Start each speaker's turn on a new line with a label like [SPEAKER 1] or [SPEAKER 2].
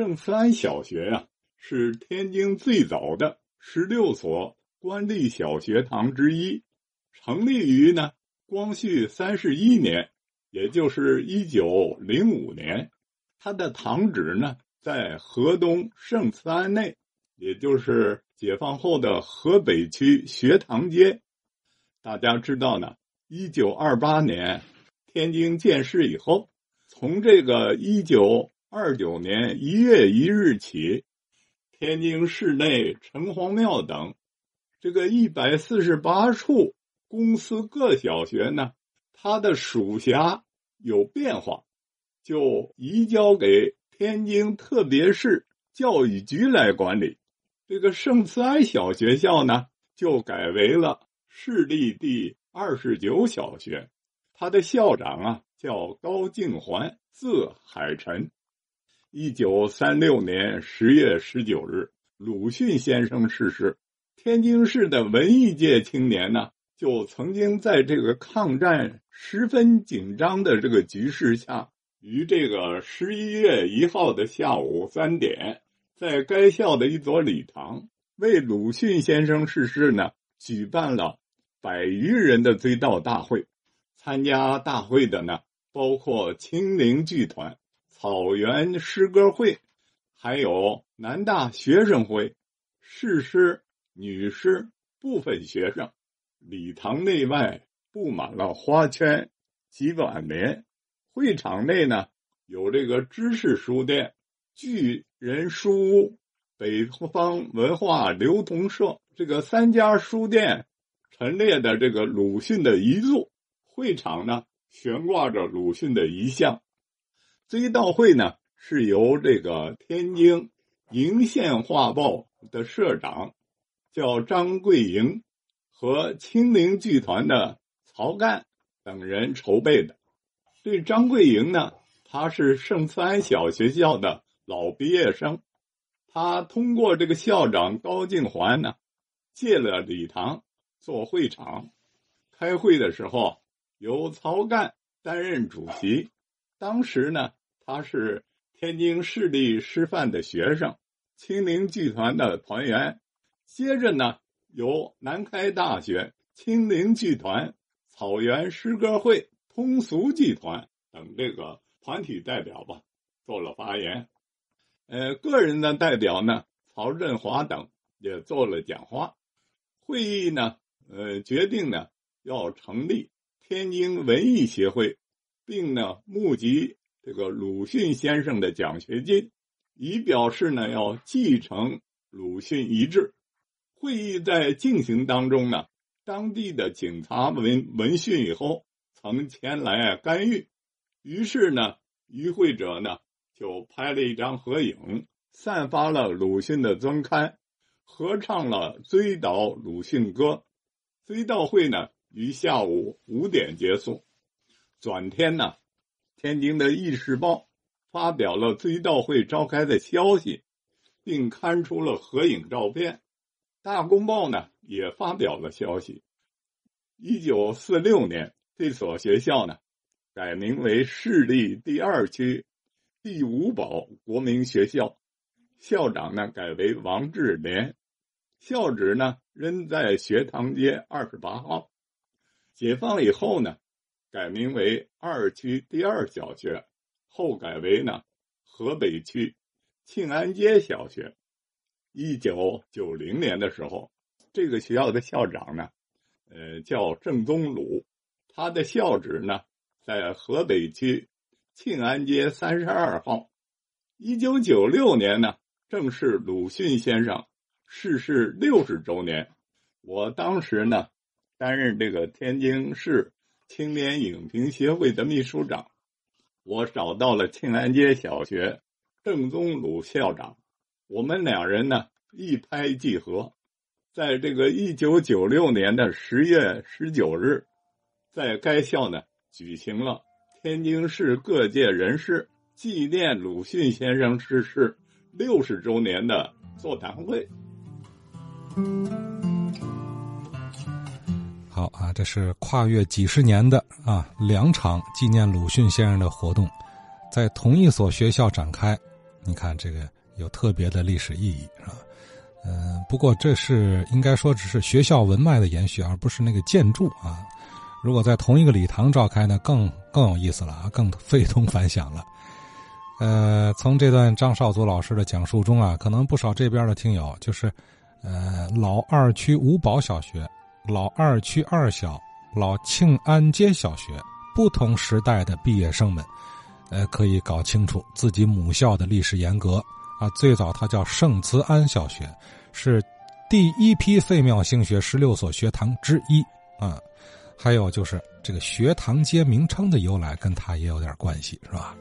[SPEAKER 1] 圣慈安小学呀，是天津最早的十六所官立小学堂之一，成立于呢光绪三十一年，也就是一九零五年。它的堂址呢在河东圣慈安内，也就是解放后的河北区学堂街。大家知道呢，一九二八年天津建市以后，从这个一九二九年一月一日起，天津市内城隍庙等这个一百四十八处公司各小学呢，它的属辖有变化。就移交给天津特别市教育局来管理。这个圣慈安小学校呢，就改为了市立第二十九小学。他的校长啊叫高敬环，字海臣。一九三六年十月十九日，鲁迅先生逝世。天津市的文艺界青年呢，就曾经在这个抗战十分紧张的这个局势下。于这个十一月一号的下午三点，在该校的一座礼堂，为鲁迅先生逝世呢，举办了百余人的追悼大会。参加大会的呢，包括青陵剧团、草原诗歌会，还有南大学生会、士师、女师部分学生。礼堂内外布满了花圈及挽联。会场内呢，有这个知识书店、巨人书屋、北方文化流通社这个三家书店陈列的这个鲁迅的遗作。会场呢，悬挂着鲁迅的遗像。追悼会呢，是由这个天津瀛县画报的社长叫张桂营和青陵剧团的曹干等人筹备的。对张桂营呢，他是圣三小学校的老毕业生，他通过这个校长高敬环呢，借了礼堂做会场。开会的时候，由曹干担任主席。当时呢，他是天津市立师范的学生，青林剧团的团员。接着呢，由南开大学青林剧团、草原诗歌会。通俗剧团等这个团体代表吧，做了发言。呃，个人的代表呢，曹振华等也做了讲话。会议呢，呃，决定呢要成立天津文艺协会，并呢募集这个鲁迅先生的奖学金，以表示呢要继承鲁迅遗志。会议在进行当中呢，当地的警察闻闻讯以后。曾前来干预，于是呢，与会者呢就拍了一张合影，散发了鲁迅的尊刊，合唱了追悼鲁迅歌。追悼会呢于下午五点结束。转天呢，天津的《议事报》发表了追悼会召开的消息，并刊出了合影照片。《大公报》呢也发表了消息。一九四六年。这所学校呢，改名为市立第二区第五保国民学校，校长呢改为王志廉，校址呢仍在学堂街二十八号。解放以后呢，改名为二区第二小学，后改为呢河北区庆安街小学。一九九零年的时候，这个学校的校长呢，呃，叫郑宗鲁。他的校址呢，在河北区庆安街三十二号。一九九六年呢，正是鲁迅先生逝世六十周年。我当时呢，担任这个天津市青年影评协会的秘书长。我找到了庆安街小学郑宗鲁校长，我们两人呢一拍即合，在这个一九九六年的十月十九日。在该校呢，举行了天津市各界人士纪念鲁迅先生逝世六十周年的座谈会。
[SPEAKER 2] 好啊，这是跨越几十年的啊两场纪念鲁迅先生的活动，在同一所学校展开。你看这个有特别的历史意义，是吧？嗯，不过这是应该说只是学校文脉的延续，而不是那个建筑啊。如果在同一个礼堂召开呢，更更有意思了啊，更非同凡响了。呃，从这段张少祖老师的讲述中啊，可能不少这边的听友就是，呃，老二区五宝小学、老二区二小、老庆安街小学不同时代的毕业生们，呃，可以搞清楚自己母校的历史沿革。啊，最早它叫圣慈安小学，是第一批废庙兴学十六所学堂之一啊。还有就是这个学堂街名称的由来，跟它也有点关系，是吧？